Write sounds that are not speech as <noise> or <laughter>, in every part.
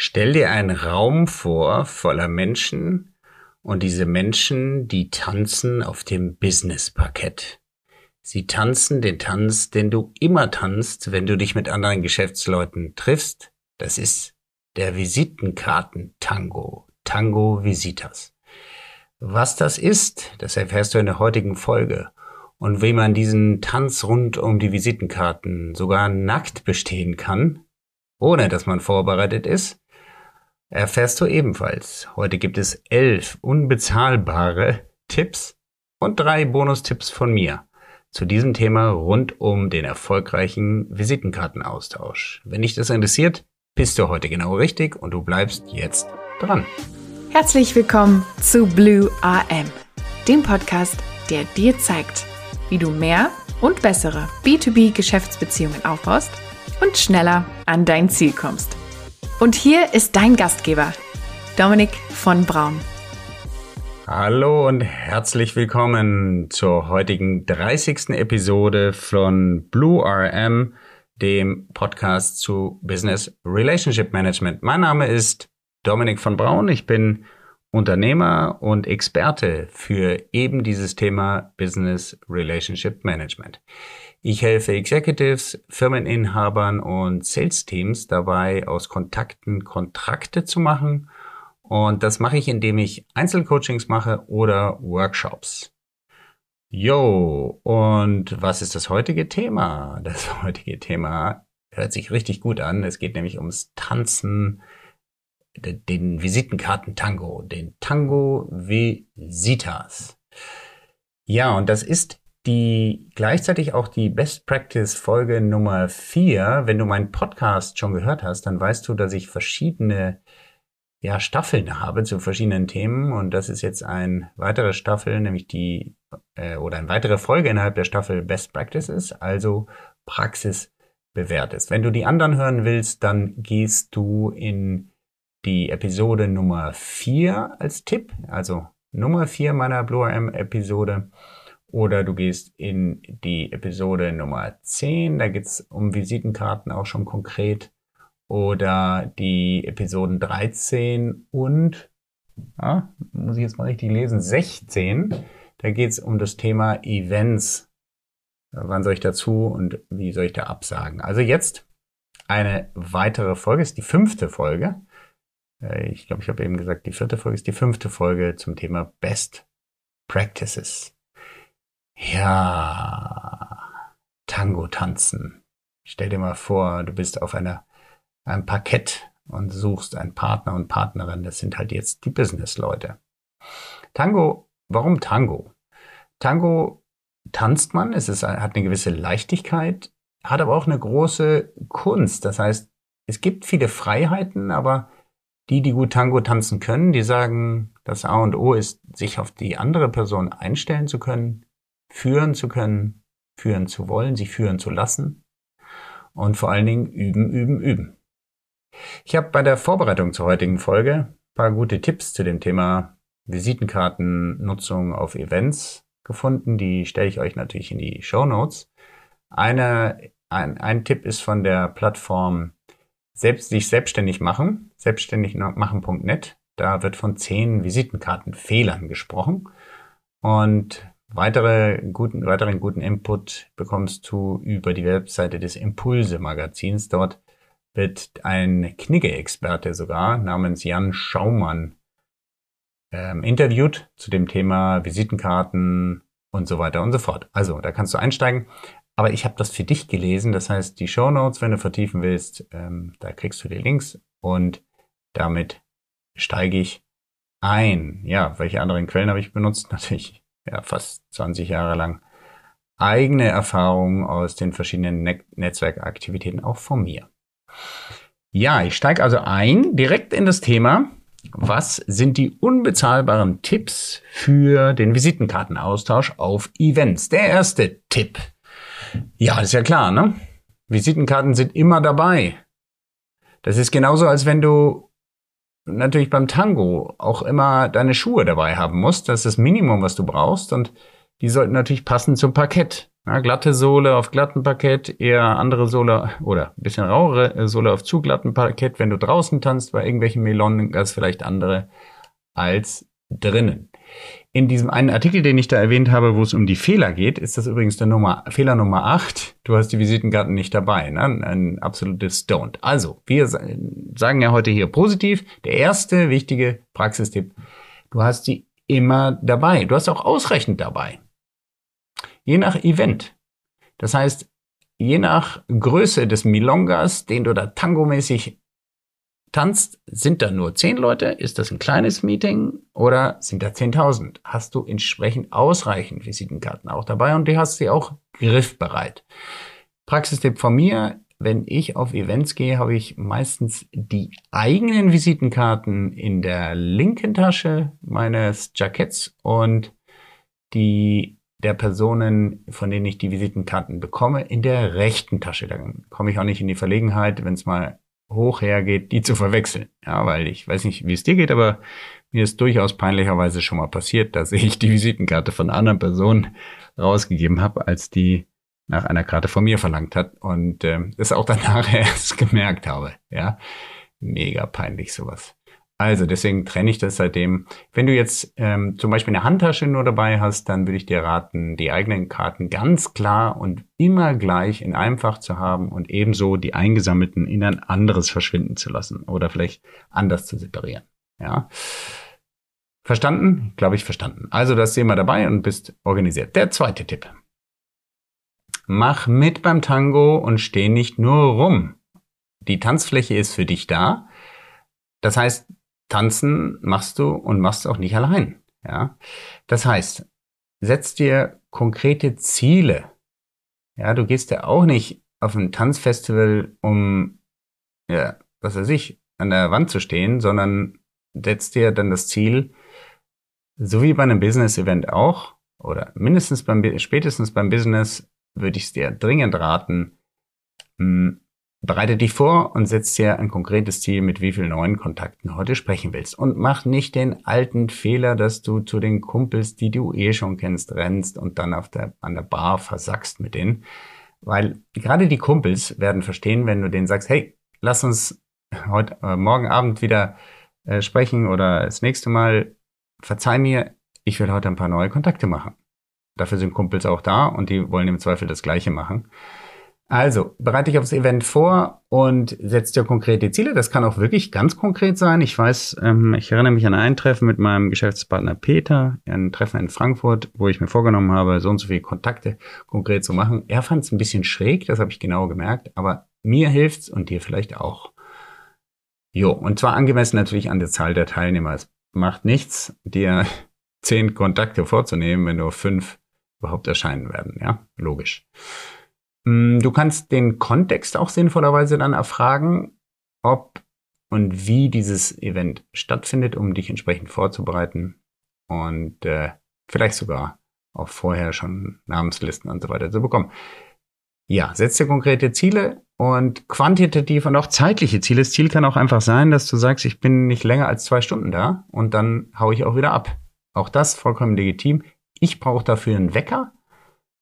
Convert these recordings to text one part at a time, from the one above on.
Stell dir einen Raum vor voller Menschen und diese Menschen, die tanzen auf dem Business-Parkett. Sie tanzen den Tanz, den du immer tanzt, wenn du dich mit anderen Geschäftsleuten triffst. Das ist der Visitenkarten-Tango. Tango Visitas. Was das ist, das erfährst du in der heutigen Folge. Und wie man diesen Tanz rund um die Visitenkarten sogar nackt bestehen kann, ohne dass man vorbereitet ist, erfährst du ebenfalls. Heute gibt es elf unbezahlbare Tipps und drei Bonustipps von mir zu diesem Thema rund um den erfolgreichen Visitenkartenaustausch. Wenn dich das interessiert, bist du heute genau richtig und du bleibst jetzt dran. Herzlich willkommen zu Blue AM, dem Podcast, der dir zeigt, wie du mehr und bessere B2B-Geschäftsbeziehungen aufbaust und schneller an dein Ziel kommst. Und hier ist dein Gastgeber, Dominik von Braun. Hallo und herzlich willkommen zur heutigen 30. Episode von Blue RM, dem Podcast zu Business Relationship Management. Mein Name ist Dominik von Braun. Ich bin Unternehmer und Experte für eben dieses Thema Business Relationship Management. Ich helfe Executives, Firmeninhabern und Sales Teams dabei, aus Kontakten Kontrakte zu machen. Und das mache ich, indem ich Einzelcoachings mache oder Workshops. Jo, und was ist das heutige Thema? Das <laughs> heutige Thema hört sich richtig gut an. Es geht nämlich ums Tanzen, den Visitenkarten-Tango, den Tango Visitas. Ja, und das ist die gleichzeitig auch die Best Practice Folge Nummer vier. Wenn du meinen Podcast schon gehört hast, dann weißt du, dass ich verschiedene ja, Staffeln habe zu verschiedenen Themen und das ist jetzt eine weitere Staffel, nämlich die äh, oder eine weitere Folge innerhalb der Staffel Best Practices, also Praxis bewährtes. Wenn du die anderen hören willst, dann gehst du in die Episode Nummer vier als Tipp, also Nummer vier meiner Blue M Episode oder du gehst in die Episode Nummer 10, da geht's um Visitenkarten auch schon konkret. Oder die Episoden 13 und, ah, muss ich jetzt mal richtig lesen, 16. Da geht's um das Thema Events. Wann soll ich dazu und wie soll ich da absagen? Also jetzt eine weitere Folge, ist die fünfte Folge. Äh, ich glaube, ich habe eben gesagt, die vierte Folge ist die fünfte Folge zum Thema Best Practices. Ja, Tango tanzen. Stell dir mal vor, du bist auf einer, einem Parkett und suchst einen Partner und Partnerin. Das sind halt jetzt die Businessleute. Tango, warum Tango? Tango tanzt man, es ist, hat eine gewisse Leichtigkeit, hat aber auch eine große Kunst. Das heißt, es gibt viele Freiheiten, aber die, die gut Tango tanzen können, die sagen, das A und O ist, sich auf die andere Person einstellen zu können, führen zu können, führen zu wollen, sich führen zu lassen und vor allen Dingen üben, üben, üben. Ich habe bei der Vorbereitung zur heutigen Folge ein paar gute Tipps zu dem Thema Visitenkartennutzung auf Events gefunden. Die stelle ich euch natürlich in die Show Notes. Eine, ein, ein Tipp ist von der Plattform selbst, sich selbstständig machen, selbstständig machen.net. Da wird von zehn Visitenkartenfehlern gesprochen. Und Weitere guten, weiteren guten Input bekommst du über die Webseite des Impulse Magazins. Dort wird ein Knigge-Experte sogar namens Jan Schaumann ähm, interviewt zu dem Thema Visitenkarten und so weiter und so fort. Also, da kannst du einsteigen. Aber ich habe das für dich gelesen. Das heißt, die Show Notes, wenn du vertiefen willst, ähm, da kriegst du die Links und damit steige ich ein. Ja, welche anderen Quellen habe ich benutzt? <laughs> Natürlich ja, fast 20 Jahre lang eigene Erfahrungen aus den verschiedenen ne Netzwerkaktivitäten auch von mir. Ja, ich steige also ein direkt in das Thema. Was sind die unbezahlbaren Tipps für den Visitenkartenaustausch auf Events? Der erste Tipp. Ja, ist ja klar, ne? Visitenkarten sind immer dabei. Das ist genauso, als wenn du natürlich beim Tango auch immer deine Schuhe dabei haben musst. Das ist das Minimum, was du brauchst. Und die sollten natürlich passen zum Parkett. Ja, glatte Sohle auf glatten Parkett, eher andere Sohle oder ein bisschen rauere Sohle auf zu glatten Parkett. Wenn du draußen tanzt bei irgendwelchen Melonen, das vielleicht andere als drinnen. In diesem einen Artikel, den ich da erwähnt habe, wo es um die Fehler geht, ist das übrigens der Nummer, Fehler Nummer 8. Du hast die Visitenkarten nicht dabei. Ne? Ein absolutes Don't. Also, wir sagen ja heute hier positiv. Der erste wichtige Praxistipp. Du hast die immer dabei. Du hast auch ausreichend dabei. Je nach Event. Das heißt, je nach Größe des Milongas, den du da tangomäßig tanzt, sind da nur zehn Leute? Ist das ein kleines Meeting oder sind da 10.000? Hast du entsprechend ausreichend Visitenkarten auch dabei und die hast sie auch griffbereit. Praxistipp von mir, wenn ich auf Events gehe, habe ich meistens die eigenen Visitenkarten in der linken Tasche meines Jacketts und die der Personen, von denen ich die Visitenkarten bekomme, in der rechten Tasche. Dann komme ich auch nicht in die Verlegenheit, wenn es mal hoch hergeht, die zu verwechseln. Ja, weil ich weiß nicht, wie es dir geht, aber mir ist durchaus peinlicherweise schon mal passiert, dass ich die Visitenkarte von einer anderen Person rausgegeben habe, als die nach einer Karte von mir verlangt hat und äh, es auch danach <laughs> erst gemerkt habe. Ja, mega peinlich sowas. Also deswegen trenne ich das seitdem. Wenn du jetzt ähm, zum Beispiel eine Handtasche nur dabei hast, dann würde ich dir raten, die eigenen Karten ganz klar und immer gleich in einem Fach zu haben und ebenso die eingesammelten in ein anderes verschwinden zu lassen oder vielleicht anders zu separieren. Ja. Verstanden? Glaube ich verstanden. Also das wir dabei und bist organisiert. Der zweite Tipp. Mach mit beim Tango und steh nicht nur rum. Die Tanzfläche ist für dich da. Das heißt, tanzen machst du und machst auch nicht allein. Ja, das heißt, setz dir konkrete Ziele. Ja, du gehst ja auch nicht auf ein Tanzfestival, um, ja, was weiß ich, an der Wand zu stehen, sondern setzt dir dann das Ziel, so wie bei einem Business-Event auch, oder mindestens beim, spätestens beim Business, würde ich es dir dringend raten, hm, Bereite dich vor und setz dir ein konkretes Ziel, mit wie vielen neuen Kontakten heute sprechen willst. Und mach nicht den alten Fehler, dass du zu den Kumpels, die du eh schon kennst, rennst und dann auf der, an der Bar versackst mit denen. Weil gerade die Kumpels werden verstehen, wenn du denen sagst, hey, lass uns heute, äh, morgen Abend wieder äh, sprechen oder das nächste Mal, verzeih mir, ich will heute ein paar neue Kontakte machen. Dafür sind Kumpels auch da und die wollen im Zweifel das Gleiche machen. Also, bereite dich aufs Event vor und setz dir konkrete Ziele. Das kann auch wirklich ganz konkret sein. Ich weiß, ähm, ich erinnere mich an ein Treffen mit meinem Geschäftspartner Peter, ein Treffen in Frankfurt, wo ich mir vorgenommen habe, so und so viele Kontakte konkret zu machen. Er fand es ein bisschen schräg, das habe ich genau gemerkt, aber mir hilft's und dir vielleicht auch. Jo, und zwar angemessen natürlich an der Zahl der Teilnehmer. Es macht nichts, dir <laughs> zehn Kontakte vorzunehmen, wenn nur fünf überhaupt erscheinen werden. Ja, logisch. Mm, du kannst den Kontext auch sinnvollerweise dann erfragen, ob und wie dieses Event stattfindet, um dich entsprechend vorzubereiten und äh, vielleicht sogar auch vorher schon Namenslisten und so weiter zu bekommen. Ja, setz dir konkrete Ziele und quantitativ und auch zeitliche Ziele. Das Ziel kann auch einfach sein, dass du sagst, ich bin nicht länger als zwei Stunden da und dann hau ich auch wieder ab. Auch das vollkommen legitim. Ich brauche dafür einen Wecker.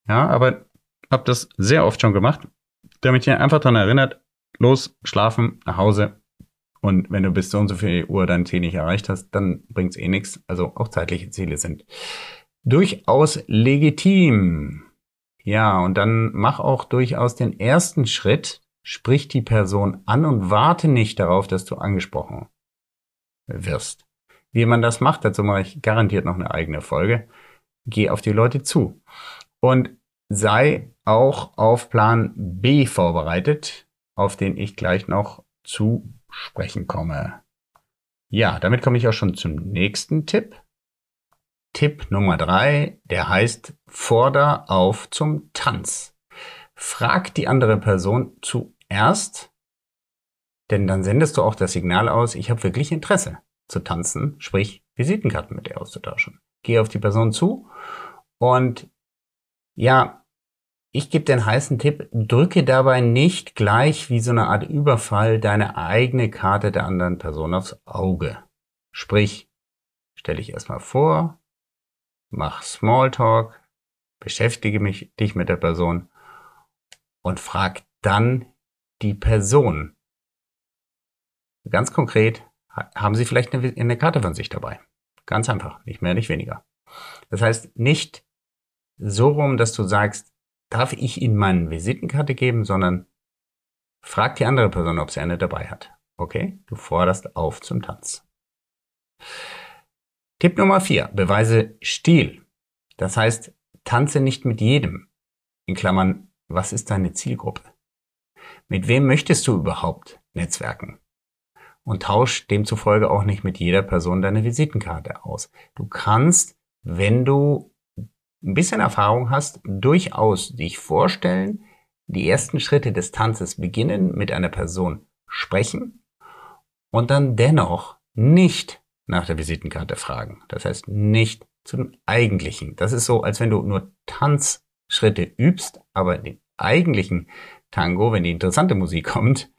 Ja, aber habe das sehr oft schon gemacht, damit ihr einfach daran erinnert, los, schlafen, nach Hause. Und wenn du bis so und so viel Uhr dein Ziel nicht erreicht hast, dann bringt's eh nichts. Also auch zeitliche Ziele sind durchaus legitim. Ja, und dann mach auch durchaus den ersten Schritt, sprich die Person an und warte nicht darauf, dass du angesprochen wirst. Wie man das macht, dazu mache ich garantiert noch eine eigene Folge. Geh auf die Leute zu. Und sei auch auf Plan B vorbereitet, auf den ich gleich noch zu sprechen komme. Ja, damit komme ich auch schon zum nächsten Tipp. Tipp Nummer drei, der heißt Forder auf zum Tanz. Frag die andere Person zuerst, denn dann sendest du auch das Signal aus, ich habe wirklich Interesse zu tanzen, sprich Visitenkarten mit ihr auszutauschen. Geh auf die Person zu und ja, ich gebe den heißen Tipp, drücke dabei nicht gleich wie so eine Art Überfall deine eigene Karte der anderen Person aufs Auge. Sprich, stell dich erstmal vor, mach Smalltalk, beschäftige mich dich mit der Person und frag dann die Person. Ganz konkret, haben Sie vielleicht eine, eine Karte von sich dabei? Ganz einfach, nicht mehr, nicht weniger. Das heißt, nicht so rum, dass du sagst, darf ich Ihnen meine Visitenkarte geben, sondern frag die andere Person, ob sie eine dabei hat. Okay? Du forderst auf zum Tanz. Tipp Nummer vier: Beweise Stil. Das heißt, tanze nicht mit jedem. In Klammern, was ist deine Zielgruppe? Mit wem möchtest du überhaupt netzwerken? Und tausch demzufolge auch nicht mit jeder Person deine Visitenkarte aus. Du kannst, wenn du ein bisschen Erfahrung hast, durchaus dich vorstellen, die ersten Schritte des Tanzes beginnen, mit einer Person sprechen und dann dennoch nicht nach der Visitenkarte fragen. Das heißt nicht zum eigentlichen. Das ist so, als wenn du nur Tanzschritte übst, aber den eigentlichen Tango, wenn die interessante Musik kommt,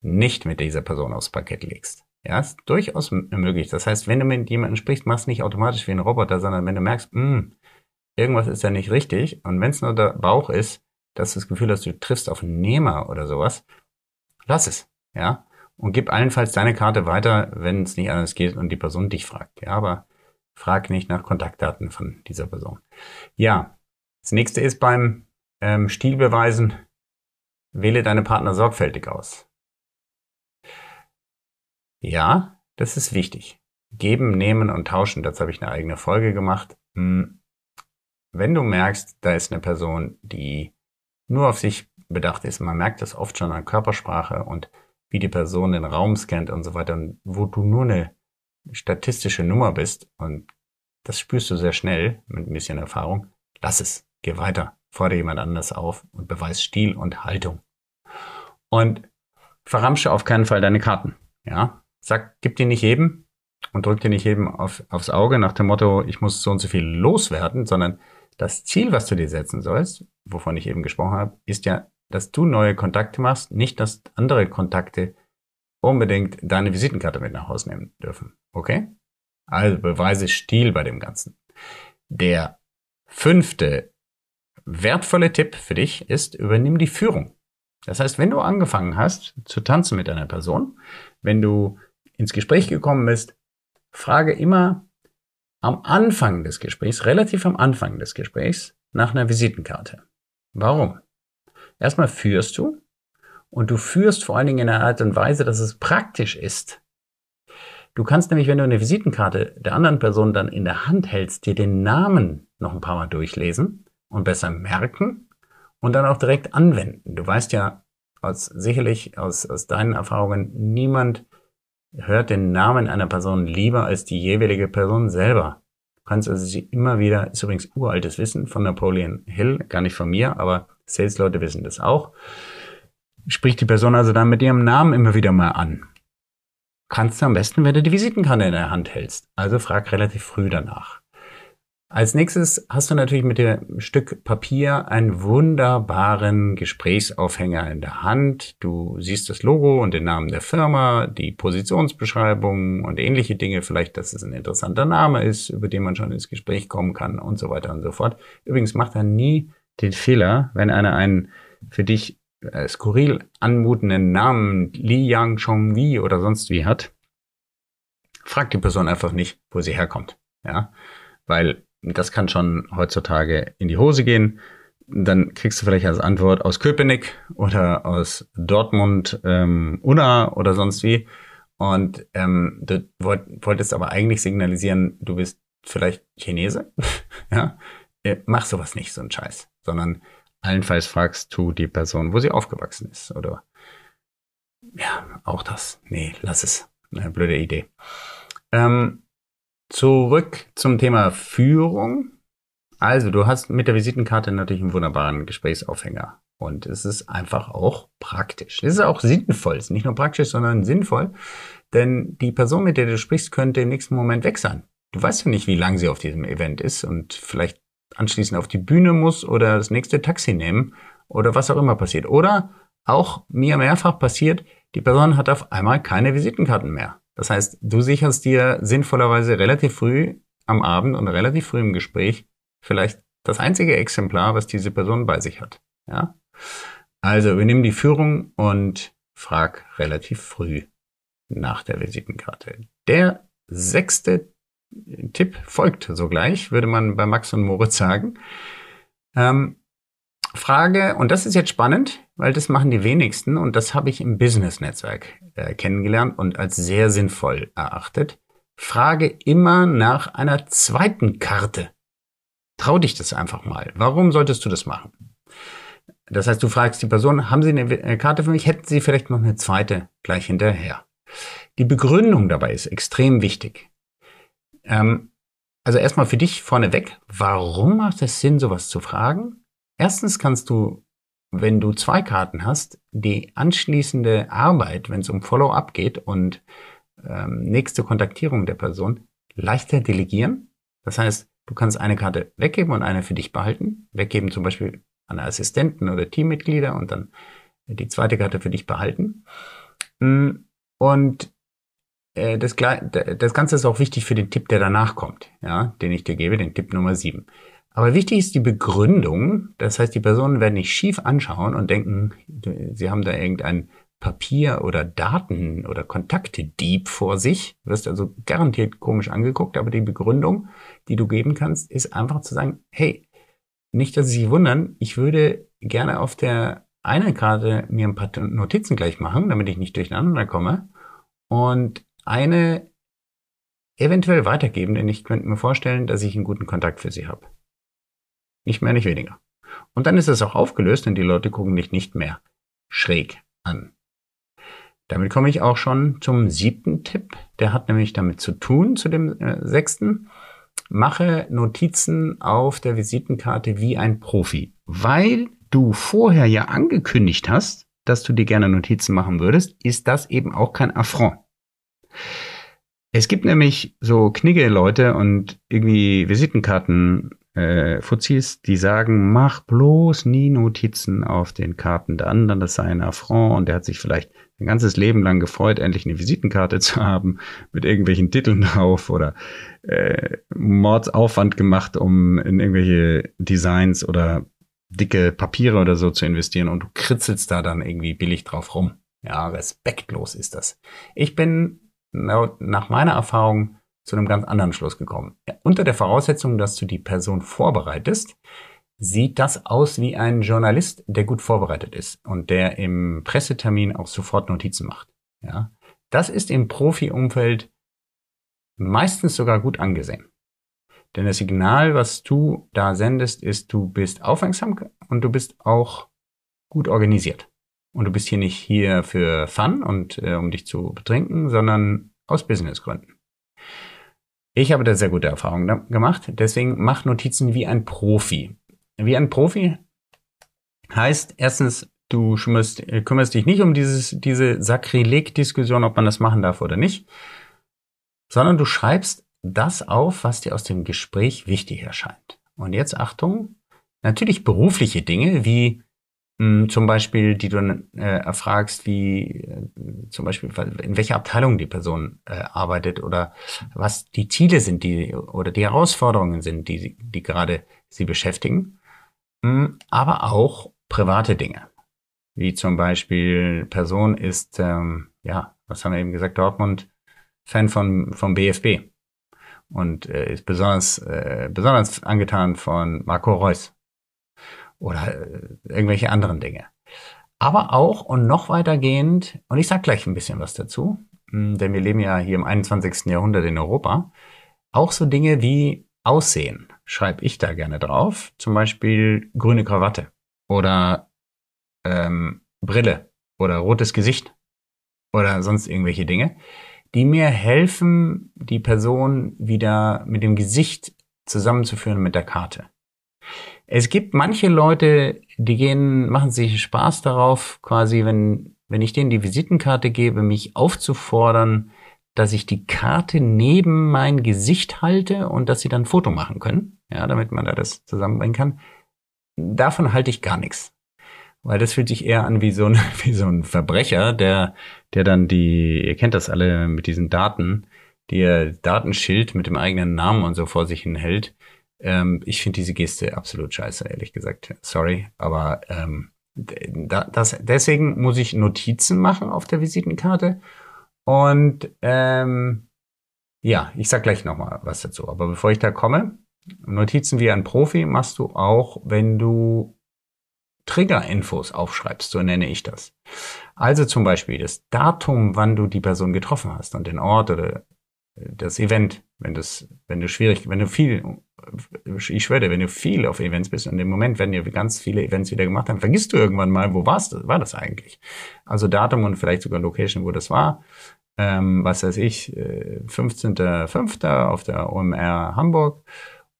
nicht mit dieser Person aufs Parkett legst. Ja, ist durchaus möglich. Das heißt, wenn du mit jemandem sprichst, machst du nicht automatisch wie ein Roboter, sondern wenn du merkst, mh, hm, irgendwas ist ja nicht richtig und wenn es nur der Bauch ist, dass du das Gefühl hast, du triffst auf einen Nehmer oder sowas, lass es. Ja, und gib allenfalls deine Karte weiter, wenn es nicht anders geht und die Person dich fragt. Ja, aber frag nicht nach Kontaktdaten von dieser Person. Ja, das nächste ist beim ähm, Stilbeweisen, wähle deine Partner sorgfältig aus. Ja, das ist wichtig. Geben, nehmen und tauschen, dazu habe ich eine eigene Folge gemacht. Hm, wenn du merkst, da ist eine Person, die nur auf sich bedacht ist, man merkt das oft schon an Körpersprache und wie die Person den Raum scannt und so weiter, und wo du nur eine statistische Nummer bist und das spürst du sehr schnell mit ein bisschen Erfahrung, lass es, geh weiter, fordere jemand anders auf und beweis Stil und Haltung. Und verramsche auf keinen Fall deine Karten, ja. Sag, gib die nicht jedem und drück dir nicht jedem auf, aufs Auge nach dem Motto, ich muss so und so viel loswerden, sondern das Ziel, was du dir setzen sollst, wovon ich eben gesprochen habe, ist ja dass du neue Kontakte machst, nicht, dass andere Kontakte unbedingt deine Visitenkarte mit nach Hause nehmen dürfen. Okay? Also beweise Stil bei dem Ganzen. Der fünfte wertvolle Tipp für dich ist, übernimm die Führung. Das heißt, wenn du angefangen hast zu tanzen mit einer Person, wenn du ins Gespräch gekommen bist, frage immer am Anfang des Gesprächs, relativ am Anfang des Gesprächs, nach einer Visitenkarte. Warum? Erstmal führst du und du führst vor allen Dingen in einer Art und Weise, dass es praktisch ist. Du kannst nämlich, wenn du eine Visitenkarte der anderen Person dann in der Hand hältst, dir den Namen noch ein paar Mal durchlesen und besser merken und dann auch direkt anwenden. Du weißt ja aus, sicherlich aus, aus deinen Erfahrungen, niemand hört den Namen einer Person lieber als die jeweilige Person selber. Du kannst also sie immer wieder, ist übrigens uraltes Wissen von Napoleon Hill, gar nicht von mir, aber Sales-Leute wissen das auch. Spricht die Person also dann mit ihrem Namen immer wieder mal an. Kannst du am besten, wenn du die Visitenkarte in der Hand hältst. Also frag relativ früh danach. Als nächstes hast du natürlich mit dem Stück Papier einen wunderbaren Gesprächsaufhänger in der Hand. Du siehst das Logo und den Namen der Firma, die Positionsbeschreibung und ähnliche Dinge. Vielleicht, dass es ein interessanter Name ist, über den man schon ins Gespräch kommen kann und so weiter und so fort. Übrigens macht er nie den Fehler, wenn einer einen für dich äh, skurril anmutenden Namen Li Yang Chong Wi oder sonst wie hat, fragt die Person einfach nicht, wo sie herkommt. Ja, weil das kann schon heutzutage in die Hose gehen. Dann kriegst du vielleicht als Antwort aus Köpenick oder aus Dortmund, ähm, Unna oder sonst wie. Und ähm, du wolltest aber eigentlich signalisieren, du bist vielleicht Chinese. <laughs> ja, äh, mach sowas nicht, so ein Scheiß, sondern allenfalls fragst du die Person, wo sie aufgewachsen ist oder ja, auch das. Nee, lass es. Eine blöde Idee. Ähm, zurück zum Thema Führung. Also, du hast mit der Visitenkarte natürlich einen wunderbaren Gesprächsaufhänger. Und es ist einfach auch praktisch. Es ist auch sinnvoll. Es ist nicht nur praktisch, sondern sinnvoll. Denn die Person, mit der du sprichst, könnte im nächsten Moment weg sein. Du weißt ja nicht, wie lange sie auf diesem Event ist. Und vielleicht anschließend auf die Bühne muss oder das nächste Taxi nehmen oder was auch immer passiert. Oder auch mir mehrfach passiert, die Person hat auf einmal keine Visitenkarten mehr. Das heißt, du sicherst dir sinnvollerweise relativ früh am Abend und relativ früh im Gespräch vielleicht das einzige Exemplar, was diese Person bei sich hat. Ja? Also wir nehmen die Führung und frag relativ früh nach der Visitenkarte. Der sechste Tipp folgt sogleich, würde man bei Max und Moritz sagen. Ähm, Frage, und das ist jetzt spannend, weil das machen die wenigsten und das habe ich im Business-Netzwerk äh, kennengelernt und als sehr sinnvoll erachtet. Frage immer nach einer zweiten Karte. Trau dich das einfach mal. Warum solltest du das machen? Das heißt, du fragst die Person, haben Sie eine Karte für mich? Hätten Sie vielleicht noch eine zweite gleich hinterher? Die Begründung dabei ist extrem wichtig. Ähm, also erstmal für dich vorneweg, warum macht es Sinn, sowas zu fragen? Erstens kannst du, wenn du zwei Karten hast, die anschließende Arbeit, wenn es um Follow-up geht und ähm, nächste Kontaktierung der Person, leichter delegieren. Das heißt, du kannst eine Karte weggeben und eine für dich behalten. Weggeben zum Beispiel an Assistenten oder Teammitglieder und dann die zweite Karte für dich behalten. Mm, und äh, das, das Ganze ist auch wichtig für den Tipp, der danach kommt, ja, den ich dir gebe, den Tipp Nummer 7. Aber wichtig ist die Begründung. Das heißt, die Personen werden nicht schief anschauen und denken, sie haben da irgendein Papier oder Daten oder Kontakte-Dieb vor sich. Du wirst also garantiert komisch angeguckt, aber die Begründung, die du geben kannst, ist einfach zu sagen, hey, nicht, dass Sie sich wundern, ich würde gerne auf der einen Karte mir ein paar Notizen gleich machen, damit ich nicht durcheinander komme. Und eine eventuell weitergeben, denn ich könnte mir vorstellen, dass ich einen guten Kontakt für Sie habe. Nicht mehr, nicht weniger. Und dann ist es auch aufgelöst und die Leute gucken dich nicht mehr schräg an. Damit komme ich auch schon zum siebten Tipp. Der hat nämlich damit zu tun, zu dem äh, sechsten. Mache Notizen auf der Visitenkarte wie ein Profi. Weil du vorher ja angekündigt hast, dass du dir gerne Notizen machen würdest, ist das eben auch kein Affront. Es gibt nämlich so knigge Leute und irgendwie Visitenkarten äh, Fuzis, die sagen, mach bloß nie Notizen auf den Karten der anderen, das sei ein Affront und der hat sich vielleicht ein ganzes Leben lang gefreut, endlich eine Visitenkarte <laughs> zu haben mit irgendwelchen Titeln drauf oder äh, Mordsaufwand gemacht, um in irgendwelche Designs oder dicke Papiere oder so zu investieren und du kritzelst da dann irgendwie billig drauf rum. Ja, respektlos ist das. Ich bin nach meiner Erfahrung zu einem ganz anderen Schluss gekommen. Unter der Voraussetzung, dass du die Person vorbereitest, sieht das aus wie ein Journalist, der gut vorbereitet ist und der im Pressetermin auch sofort Notizen macht. Ja, das ist im Profi-Umfeld meistens sogar gut angesehen. Denn das Signal, was du da sendest, ist, du bist aufmerksam und du bist auch gut organisiert. Und du bist hier nicht hier für Fun und äh, um dich zu betrinken, sondern aus Businessgründen. Ich habe da sehr gute Erfahrungen gemacht. Deswegen mach Notizen wie ein Profi. Wie ein Profi heißt erstens, du kümmerst, äh, kümmerst dich nicht um dieses, diese Sakrileg-Diskussion, ob man das machen darf oder nicht, sondern du schreibst das auf, was dir aus dem Gespräch wichtig erscheint. Und jetzt Achtung, natürlich berufliche Dinge wie zum Beispiel, die du äh, erfragst, wie äh, zum Beispiel in welcher Abteilung die Person äh, arbeitet oder was die Ziele sind, die oder die Herausforderungen sind, die, die gerade sie beschäftigen, hm, aber auch private Dinge, wie zum Beispiel Person ist, ähm, ja, was haben wir eben gesagt, Dortmund Fan von vom BFB und äh, ist besonders äh, besonders angetan von Marco Reus oder äh, irgendwelche anderen Dinge. Aber auch und noch weitergehend, und ich sage gleich ein bisschen was dazu, hm, denn wir leben ja hier im 21. Jahrhundert in Europa, auch so Dinge wie Aussehen schreibe ich da gerne drauf. Zum Beispiel grüne Krawatte oder ähm, Brille oder rotes Gesicht oder sonst irgendwelche Dinge, die mir helfen, die Person wieder mit dem Gesicht zusammenzuführen mit der Karte. Es gibt manche Leute, die gehen, machen sich Spaß darauf, quasi, wenn, wenn ich denen die Visitenkarte gebe, mich aufzufordern, dass ich die Karte neben mein Gesicht halte und dass sie dann ein Foto machen können, ja, damit man da das zusammenbringen kann. Davon halte ich gar nichts. Weil das fühlt sich eher an wie so ein, <laughs> wie so ein Verbrecher, der, der dann die, ihr kennt das alle mit diesen Daten, die er Datenschild mit dem eigenen Namen und so vor sich hin hält Ähm, ich finde diese Geste absolut scheiße, ehrlich gesagt. Sorry, aber ähm, das, deswegen muss ich Notizen machen auf der Visitenkarte. Und ähm, ja, ich sag gleich nochmal was dazu. Aber bevor ich da komme, Notizen wie ein Profi machst du auch, wenn du Trigger-Infos aufschreibst, so nenne ich das. Also zum Beispiel das Datum, wann du die Person getroffen hast und den Ort oder das Event, wenn das, wenn du schwierig, wenn du viel, ich schwöre, wenn du viel auf Events bist und im Moment, wenn wir ganz viele Events wieder gemacht haben, vergisst du irgendwann mal, wo warst du, war das eigentlich? Also Datum und vielleicht sogar Location, wo das war. Ähm, was weiß ich, 15.05. Äh, auf der OMR Hamburg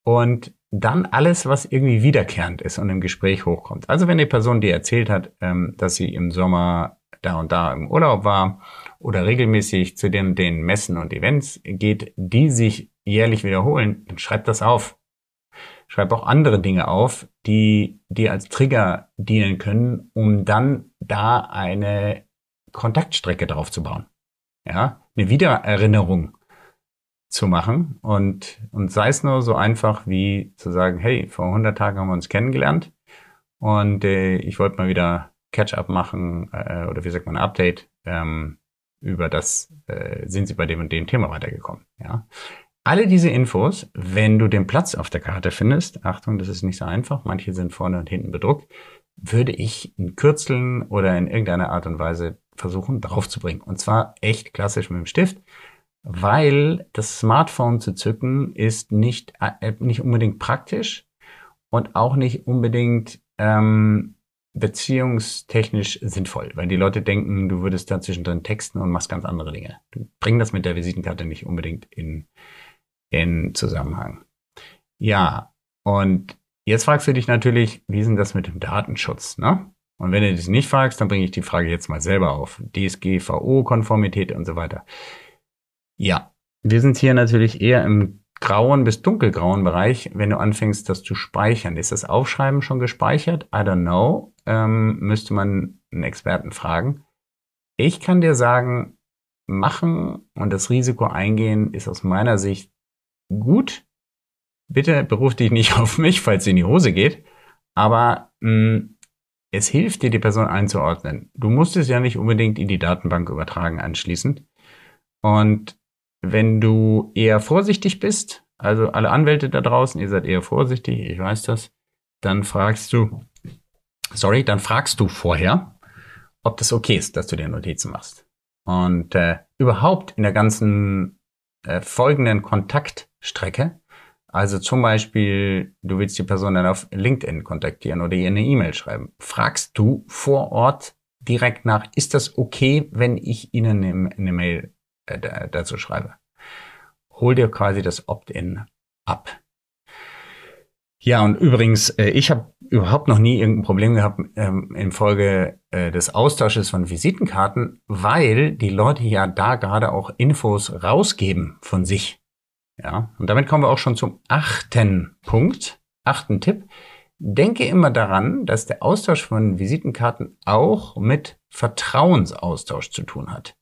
und dann alles, was irgendwie wiederkehrend ist und im Gespräch hochkommt. Also wenn die Person dir erzählt hat, ähm, dass sie im Sommer da und da im Urlaub war oder regelmäßig zu den, den Messen und Events geht, die sich jährlich wiederholen, dann schreib das auf. Schreib auch andere Dinge auf, die dir als Trigger dienen können, um dann da eine Kontaktstrecke drauf zu bauen. Ja, eine Wiedererinnerung zu machen und, und sei es nur so einfach wie zu sagen, hey, vor 100 Tagen haben wir uns kennengelernt und äh, ich wollte mal wieder Catch-up machen äh, oder wie sagt man, Update ähm, über das, äh, sind Sie bei dem und dem Thema weitergekommen. Ja, alle diese Infos, wenn du den Platz auf der Karte findest, Achtung, das ist nicht so einfach, manche sind vorne und hinten bedruckt, würde ich in Kürzeln oder in irgendeiner Art und Weise versuchen draufzubringen. Und zwar echt klassisch mit dem Stift weil das Smartphone zu zücken ist nicht, äh, nicht unbedingt praktisch und auch nicht unbedingt ähm, beziehungstechnisch sinnvoll, weil die Leute denken, du würdest da zwischendrin texten und machst ganz andere Dinge. Du bring das mit der Visitenkarte nicht unbedingt in, in Zusammenhang. Ja, und jetzt fragst du dich natürlich, wie ist denn das mit dem Datenschutz, ne? Und wenn du das nicht fragst, dann bringe ich die Frage jetzt mal selber auf. DSGVO-Konformität und so weiter. Ja, wir sind hier natürlich eher im grauen bis dunkelgrauen Bereich, wenn du anfängst, das zu speichern. Ist das Aufschreiben schon gespeichert? I don't know. Ähm, müsste man einen Experten fragen. Ich kann dir sagen, machen und das Risiko eingehen ist aus meiner Sicht gut. Bitte beruf dich nicht <laughs> auf mich, falls sie in die Hose geht. Aber mh, mm, es hilft dir, die Person einzuordnen. Du musst es ja nicht unbedingt in die Datenbank übertragen anschließend. Und wenn du eher vorsichtig bist, also alle Anwälte da draußen, ihr seid eher vorsichtig, ich weiß das, dann fragst du, sorry, dann fragst du vorher, ob das okay ist, dass du dir Notizen machst. Und äh, überhaupt in der ganzen äh, folgenden Kontaktstrecke, also zum Beispiel, du willst die Person dann auf LinkedIn kontaktieren oder ihr eine E-Mail schreiben, fragst du vor Ort direkt nach, ist das okay, wenn ich Ihnen eine, eine Mail äh, dazu schreibe. Hol dir quasi das Opt-in ab. Ja, und übrigens, äh, ich habe überhaupt noch nie irgendein Problem gehabt ähm, infolge äh, des Austausches von Visitenkarten, weil die Leute ja da gerade auch Infos rausgeben von sich. Ja, und damit kommen wir auch schon zum achten Punkt, achten Tipp. Denke immer daran, dass der Austausch von Visitenkarten auch mit Vertrauensaustausch zu tun hat.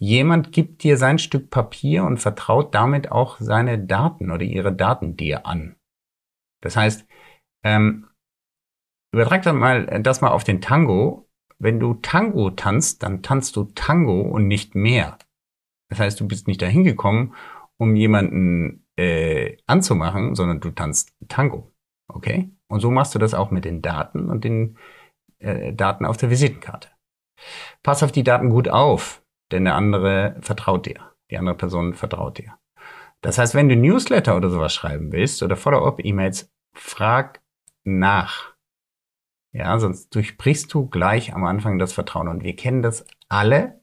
Jemand gibt dir sein Stück Papier und vertraut damit auch seine Daten oder ihre Daten dir an. Das heißt, ähm, übertrag dann mal das mal auf den Tango. Wenn du Tango tanzt, dann tanzt du Tango und nicht mehr. Das heißt, du bist nicht dahin gekommen, um jemanden äh, anzumachen, sondern du tanzt Tango. Okay? Und so machst du das auch mit den Daten und den äh, Daten auf der Visitenkarte. Pass auf die Daten gut auf denn der andere vertraut dir. Die andere Person vertraut dir. Das heißt, wenn du Newsletter oder sowas schreiben willst oder Follow-up-E-Mails, frag nach. Ja, sonst durchbrichst du gleich am Anfang das Vertrauen. Und wir kennen das alle.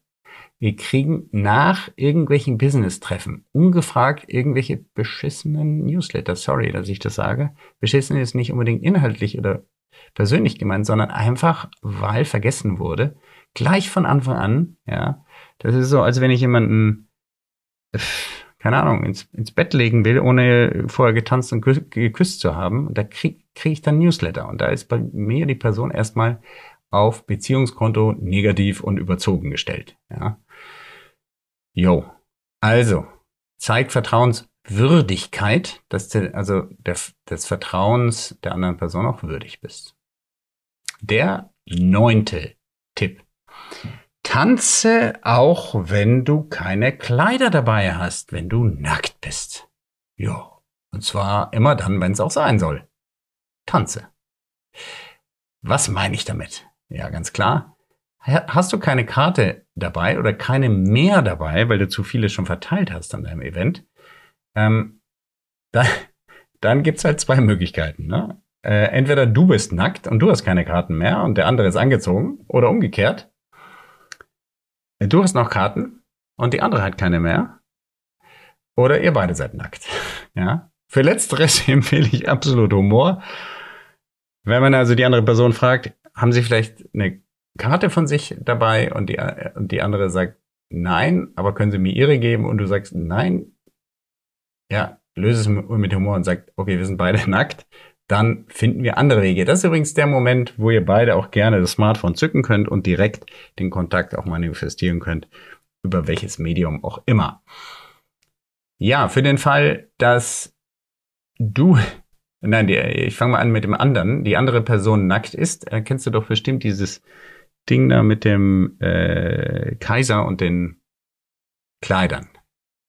Wir kriegen nach irgendwelchen Business-Treffen ungefragt irgendwelche beschissenen Newsletter. Sorry, dass ich das sage. Beschissen ist nicht unbedingt inhaltlich oder persönlich gemeint, sondern einfach, weil vergessen wurde. Gleich von Anfang an, ja, das ist so, als wenn ich jemanden, keine Ahnung, ins, ins Bett legen will, ohne vorher getanzt und geküsst zu haben. Da kriege krieg ich dann Newsletter. Und da ist bei mir die Person erstmal auf Beziehungskonto negativ und überzogen gestellt. Ja. Jo. Also, zeig Vertrauens, Würdigkeit, dass du also der, des Vertrauens der anderen Person auch würdig bist. Der neunte Tipp. Tanze auch, wenn du keine Kleider dabei hast, wenn du nackt bist. Ja, und zwar immer dann, wenn es auch sein soll. Tanze. Was meine ich damit? Ja, ganz klar. Hast du keine Karte dabei oder keine mehr dabei, weil du zu viele schon verteilt hast an deinem Event, ähm, dann, dann gibt's halt zwei Möglichkeiten. Ne? Äh, entweder du bist nackt und du hast keine Karten mehr und der andere ist angezogen oder umgekehrt. Du hast noch Karten und die andere hat keine mehr. Oder ihr beide seid nackt. <laughs> Ja. Für letzteres <laughs> empfehle ich absolut Humor. Wenn man also die andere Person fragt, haben sie vielleicht eine Karte von sich dabei und die, und die andere sagt nein, aber können sie mir ihre geben und du sagst nein, ja, löse es mit Humor und sagt, okay, wir sind beide <laughs> nackt, dann finden wir andere Wege. Das ist übrigens der Moment, wo ihr beide auch gerne das Smartphone zücken könnt und direkt den Kontakt auch manifestieren könnt, über welches Medium auch immer. Ja, für den Fall, dass du, nein, die, ich fange mal an mit dem anderen, die andere Person nackt ist, kennst du doch bestimmt dieses Ding da mit dem äh, Kaiser und den Kleidern.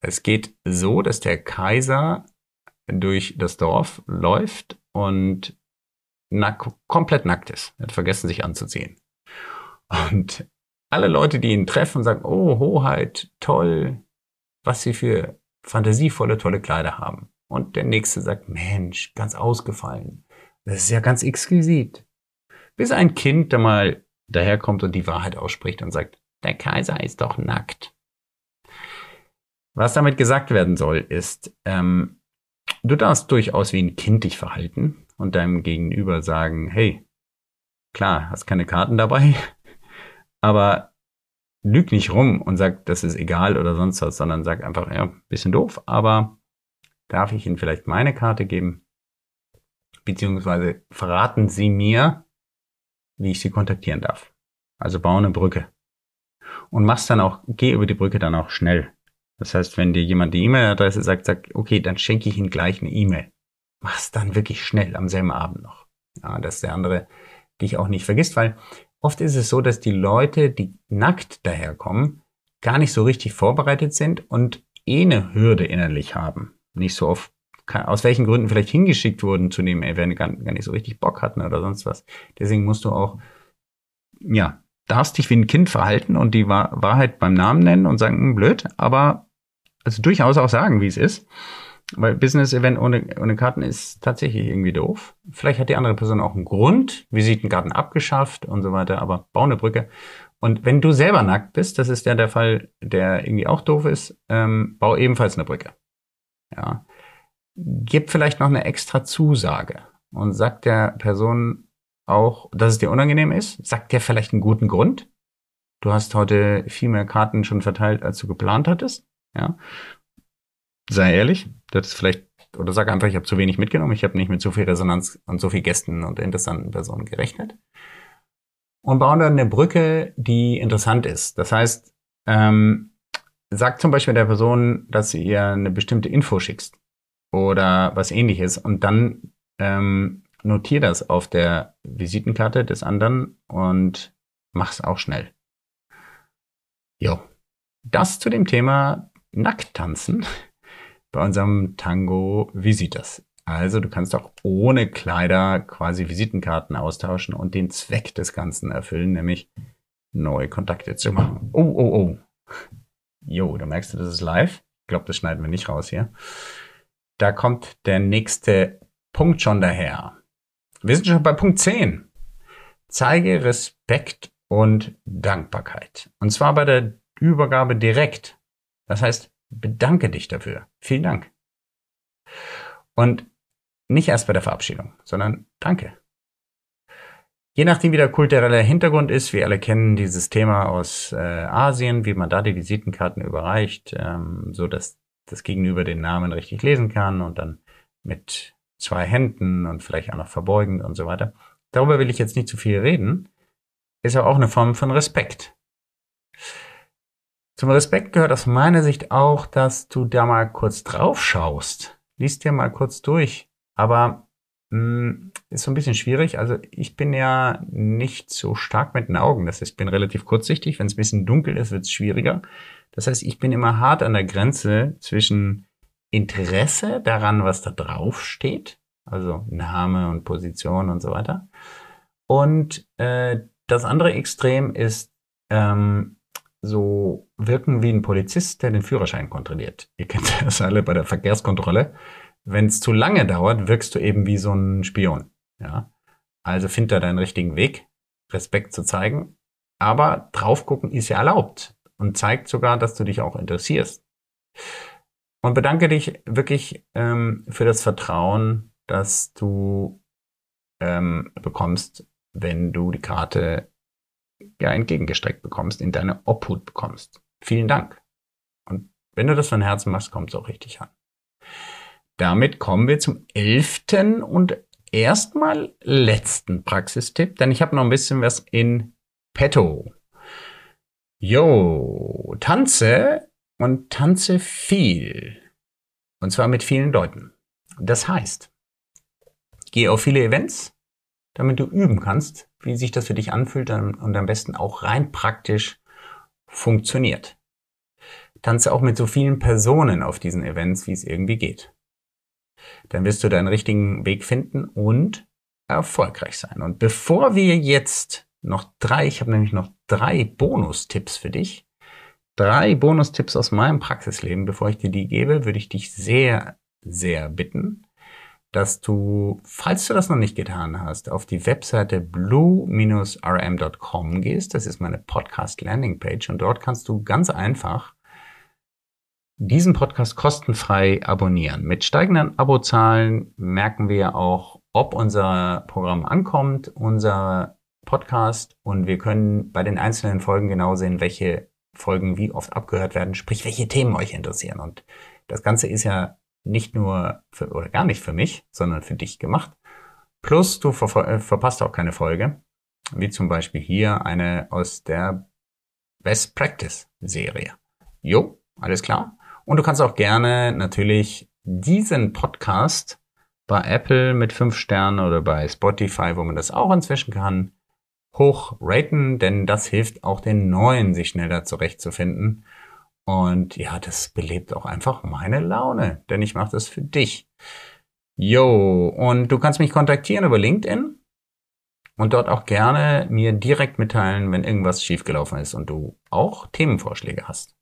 Es geht so, dass der Kaiser durch das Dorf läuft und nack komplett nackt ist. Er hat vergessen, sich anzuziehen. Und alle Leute, die ihn treffen, sagen, oh, Hoheit, toll, was sie für fantasievolle, tolle Kleider haben. Und der nächste sagt, Mensch, ganz ausgefallen. Das ist ja ganz exquisit. Bis ein Kind da mal daherkommt und die Wahrheit ausspricht und sagt, der Kaiser ist doch nackt. Was damit gesagt werden soll, ist, ähm, du darfst durchaus wie ein Kind dich verhalten und deinem Gegenüber sagen, hey, klar, hast keine Karten dabei, <laughs> aber lüg nicht rum und sag, das ist egal oder sonst was, sondern sag einfach, ja, bisschen doof, aber darf ich Ihnen vielleicht meine Karte geben? Beziehungsweise verraten Sie mir, wie ich Sie kontaktieren darf. Also bau eine Brücke. Und mach's dann auch, geh über die Brücke dann auch schnell. Das heißt, wenn dir jemand die E-Mail-Adresse sagt, sag, okay, dann schenke ich ihm gleich eine E-Mail. Mach's dann wirklich schnell am selben Abend noch. Ja, dass der andere dich auch nicht vergisst, weil oft ist es so, dass die Leute, die nackt daherkommen, gar nicht so richtig vorbereitet sind und eh eine Hürde innerlich haben. Nicht so oft, aus welchen Gründen vielleicht hingeschickt wurden zu dem Event, gar nicht so richtig Bock hatten oder sonst was. Deswegen musst du auch, ja, darfst dich wie ein Kind verhalten und die Wahrheit beim Namen nennen und sagen, hm, blöd, aber also durchaus auch sagen, wie es ist. Weil Business-Event ohne, ohne Karten ist tatsächlich irgendwie doof. Vielleicht hat die andere Person auch einen Grund, Visitenkarten abgeschafft und so weiter, aber bau eine Brücke. Und wenn du selber nackt bist, das ist ja der Fall, der irgendwie auch doof ist, ähm, bau ebenfalls eine Brücke. Ja. Gib vielleicht noch eine extra Zusage und sag der Person auch, dass es dir unangenehm ist. Sag dir vielleicht einen guten Grund. Du hast heute viel mehr Karten schon verteilt, als du geplant hattest. Ja. Sei ehrlich, das ist vielleicht, oder sag einfach, ich habe zu wenig mitgenommen, ich habe nicht mit so viel Resonanz und so viel Gästen und interessanten Personen gerechnet. Und bauen dann eine Brücke, die interessant ist. Das heißt, ähm, sag zum Beispiel der Person, dass du ihr eine bestimmte Info schickst oder was ähnliches und dann ähm, notier das auf der Visitenkarte des anderen und mach's auch schnell. Jo. Das zu dem Thema nackt tanzen bei unserem Tango Visitas. Also du kannst auch ohne Kleider quasi Visitenkarten austauschen und den Zweck des Ganzen erfüllen, nämlich neue Kontakte zu machen. Oh, oh, oh. Jo, da merkst du, das ist live. Ich glaube, das schneiden wir nicht raus hier. Da kommt der nächste Punkt schon daher. Wir sind schon bei Punkt 10. Zeige Respekt und Dankbarkeit. Und zwar bei der Übergabe direkt. Das heißt, bedanke dich dafür. Vielen Dank. Und nicht erst bei der Verabschiedung, sondern danke. Je nachdem, wie der kulturelle Hintergrund ist, wir alle kennen dieses Thema aus äh, Asien, wie man da die Visitenkarten überreicht, ähm, so dass das Gegenüber den Namen richtig lesen kann und dann mit zwei Händen und vielleicht auch noch verbeugend und so weiter. Darüber will ich jetzt nicht zu viel reden. Ist aber auch eine Form von Respekt. Zum Respekt gehört aus meiner Sicht auch, dass du da mal kurz drauf schaust. Lies dir mal kurz durch. Aber mh, hm, ist so ein bisschen schwierig. Also ich bin ja nicht so stark mit den Augen. Das heißt, ich bin relativ kurzsichtig. Wenn es ein bisschen dunkel ist, wird es schwieriger. Das heißt, ich bin immer hart an der Grenze zwischen Interesse daran, was da drauf steht, also Name und Position und so weiter. Und äh, das andere Extrem ist ähm, so wirken wie ein Polizist, der den Führerschein kontrolliert. Ihr kennt <laughs> das alle bei der Verkehrskontrolle. Wenn es zu lange dauert, wirkst du eben wie so ein Spion. Ja? Also find da deinen richtigen Weg, Respekt zu zeigen. Aber drauf gucken ist ja erlaubt und zeigt sogar, dass du dich auch interessierst. Und bedanke dich wirklich ähm, für das Vertrauen, das du ähm, bekommst, wenn du die Karte ja entgegengestreckt bekommst, in deine Obhut bekommst. Vielen Dank. Und wenn du das von Herzen machst, kommt es auch richtig an. Damit kommen wir zum elften und erstmal letzten Praxistipp, denn ich habe noch ein bisschen was in petto. Jo, tanze und tanze viel. Und zwar mit vielen Leuten. Das heißt, geh auf viele Events, damit du üben kannst, wie sich das für dich anfühlt und am besten auch rein praktisch funktioniert. Tanze auch mit so vielen Personen auf diesen Events, wie es irgendwie geht. Dann wirst du deinen richtigen Weg finden und erfolgreich sein. Und bevor wir jetzt noch drei, ich habe nämlich noch drei Bonustipps für dich, drei Bonustipps aus meinem Praxisleben, bevor ich dir die gebe, würde ich dich sehr, sehr bitten, dass du, falls du das noch nicht getan hast, auf die Webseite blue-rm.com gehst. Das ist meine Podcast Landing Page und dort kannst du ganz einfach diesen Podcast kostenfrei abonnieren. Mit steigenden Abozahlen merken wir auch, ob unser Programm ankommt, unser Podcast und wir können bei den einzelnen Folgen genau sehen, welche Folgen wie oft abgehört werden, sprich welche Themen euch interessieren. Und das Ganze ist ja nicht nur für, oder gar nicht für mich, sondern für dich gemacht. Plus du ver äh, verpasst auch keine Folge, wie zum Beispiel hier eine aus der Best Practice Serie. Jo, alles klar. Und du kannst auch gerne natürlich diesen Podcast bei Apple mit fünf Sternen oder bei Spotify, wo man das auch inzwischen kann, hoch raten, denn das hilft auch den Neuen, sich schneller zurechtzufinden und ja, das belebt auch einfach meine Laune, denn ich mache das für dich. Jo, und du kannst mich kontaktieren über LinkedIn und dort auch gerne mir direkt mitteilen, wenn irgendwas schiefgelaufen ist und du auch Themenvorschläge hast.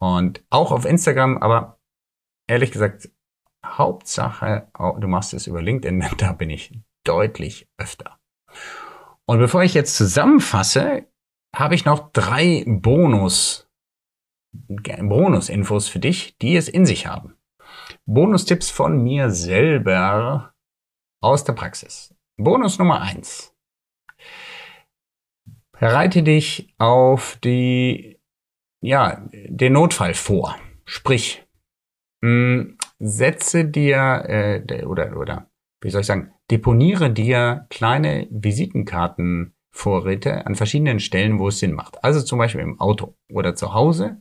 Und auch auf Instagram, aber ehrlich gesagt, Hauptsache, du machst es über LinkedIn, <laughs> da bin ich deutlich öfter. Und bevor ich jetzt zusammenfasse, habe ich noch drei Bonus Bonusinfos für dich, die es in sich haben. Bonustipps von mir selber aus der Praxis. Bonus Nummer eins: Bereite dich auf die, ja, den Notfall vor. Sprich, hm, setze dir, äh, oder, oder, wie soll ich sagen, deponiere dir kleine Visitenkarten Vorräte an verschiedenen Stellen, wo es Sinn macht. Also zum Beispiel im Auto oder zu Hause,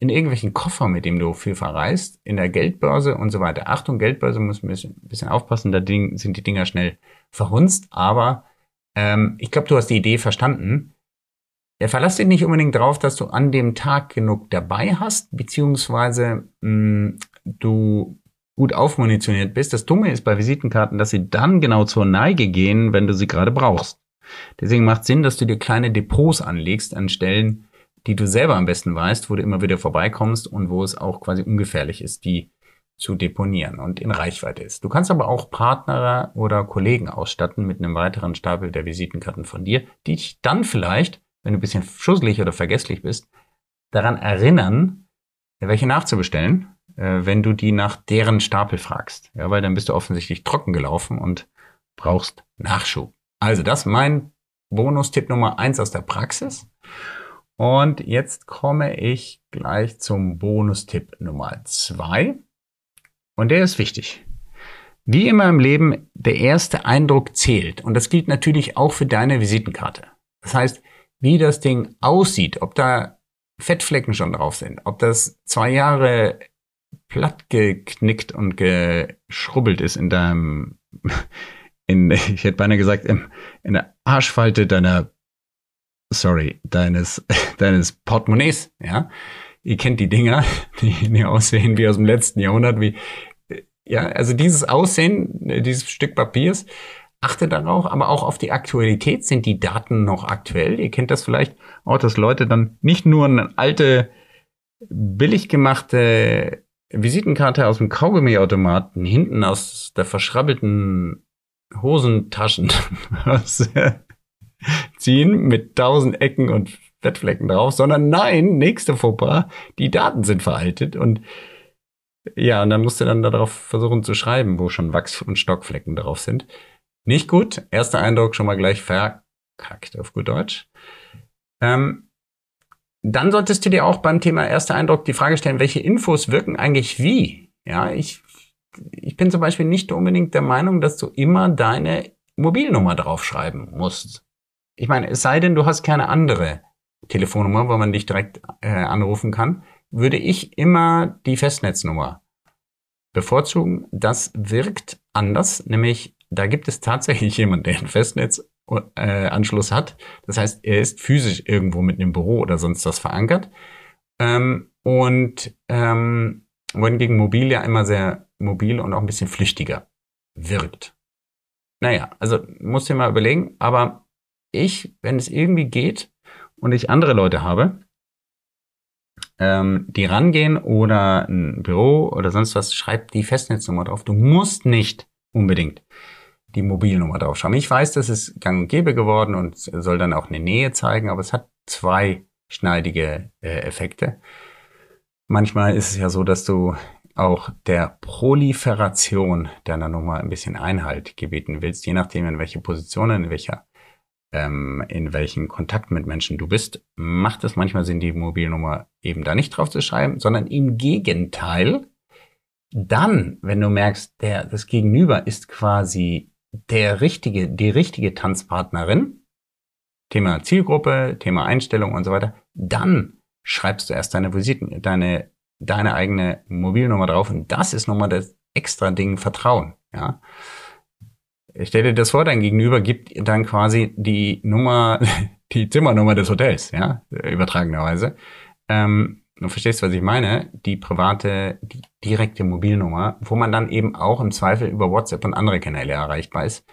in irgendwelchen Koffer, mit dem du viel verreist, in der Geldbörse und so weiter. Achtung, Geldbörse muss ein bisschen, bisschen aufpassen, da sind die Dinger schnell verhunzt, aber ähm, ich glaube, du hast die Idee verstanden. Er verlass dich nicht unbedingt drauf, dass du an dem Tag genug dabei hast, beziehungsweise mh, mm, du gut aufmunitioniert bist. Das Dumme ist bei Visitenkarten, dass sie dann genau zur Neige gehen, wenn du sie gerade brauchst. Deswegen macht Sinn, dass du dir kleine Depots anlegst an Stellen, die du selber am besten weißt, wo du immer wieder vorbeikommst und wo es auch quasi ungefährlich ist, die zu deponieren und in Reichweite ist. Du kannst aber auch Partner oder Kollegen ausstatten mit einem weiteren Stapel der Visitenkarten von dir, die dich dann vielleicht, wenn du ein bisschen schusselig oder vergesslich bist, daran erinnern, welche nachzubestellen, äh, wenn du die nach deren Stapel fragst. Ja, weil dann bist du offensichtlich trocken gelaufen und brauchst Nachschub. Also das ist mein Bonustipp Nummer eins aus der Praxis. Und jetzt komme ich gleich zum Bonustipp Nummer zwei. Und der ist wichtig. Wie immer im Leben, der erste Eindruck zählt. Und das gilt natürlich auch für deine Visitenkarte. Das heißt, wie das Ding aussieht, ob da Fettflecken schon drauf sind, ob das zwei Jahre platt geknickt und geschrubbelt ist in deinem, in, <laughs> ich hätte beinahe gesagt, in, in der Arschfalte deiner, sorry, deines, <laughs> deines Portemonnaies, ja. Ihr kennt die Dinger, <laughs> die, die aussehen wie aus dem letzten Jahrhundert, wie, ja, also dieses Aussehen dieses Stück Papiers, achte darauf, aber auch auf die Aktualität. Sind die Daten noch aktuell? Ihr kennt das vielleicht auch, dass Leute dann nicht nur eine alte, billig gemachte Visitenkarte aus dem Kaugummiautomaten hinten aus der verschrabbelten Hosentaschen <laughs> ziehen mit tausend Ecken und Fettflecken drauf, sondern nein, nächste Fauxpas, die Daten sind veraltet und ja, und dann musst du dann darauf versuchen zu schreiben, wo schon Wachs- und Stockflecken drauf sind. Nicht gut. Erster Eindruck schon mal gleich verkackt auf gut Deutsch. Ähm, dann solltest du dir auch beim Thema erster Eindruck die Frage stellen, welche Infos wirken eigentlich wie? Ja, ich, ich bin zum Beispiel nicht unbedingt der Meinung, dass du immer deine Mobilnummer draufschreiben musst. Ich meine, es sei denn, du hast keine andere Telefonnummer, wo man dich direkt äh, anrufen kann, würde ich immer die Festnetznummer bevorzugen. Das wirkt anders, nämlich da gibt es tatsächlich <laughs> jemanden, der einen Festnetzanschluss äh, hat. Das heißt, er ist physisch irgendwo mit einem Büro oder sonst was verankert. Ähm, und ähm, wohingegen mobil ja immer sehr mobil und auch ein bisschen flüchtiger wirkt. Naja, also muss dir mal überlegen, aber ich, wenn es irgendwie geht und ich andere Leute habe, ähm, die rangehen oder ein Büro oder sonst was, schreib die Festnetznummer drauf. Du musst nicht unbedingt die Mobilnummer draufschreiben. Ich weiß, das ist gang und gäbe geworden und soll dann auch eine Nähe zeigen, aber es hat zwei schneidige äh, Effekte. Manchmal ist es ja so, dass du auch der Proliferation deiner Nummer ein bisschen Einhalt gebeten willst, je nachdem in welche Positionen, in welcher ähm, in welchen Kontakt mit Menschen du bist, macht es manchmal Sinn, die Mobilnummer eben da nicht drauf zu schreiben, sondern im Gegenteil, dann, wenn du merkst, der, das Gegenüber ist quasi der richtige, die richtige Tanzpartnerin, Thema Zielgruppe, Thema Einstellung und so weiter, dann schreibst du erst deine Visiten, deine, deine eigene Mobilnummer drauf und das ist nochmal das extra Ding Vertrauen, ja. Stell dir das vor, dein Gegenüber gibt dann quasi die Nummer, <laughs> die Zimmernummer des Hotels, ja, übertragenerweise. Ähm, du verstehst, was ich meine, die private, die direkte Mobilnummer, wo man dann eben auch im Zweifel über WhatsApp und andere Kanäle erreichbar ist.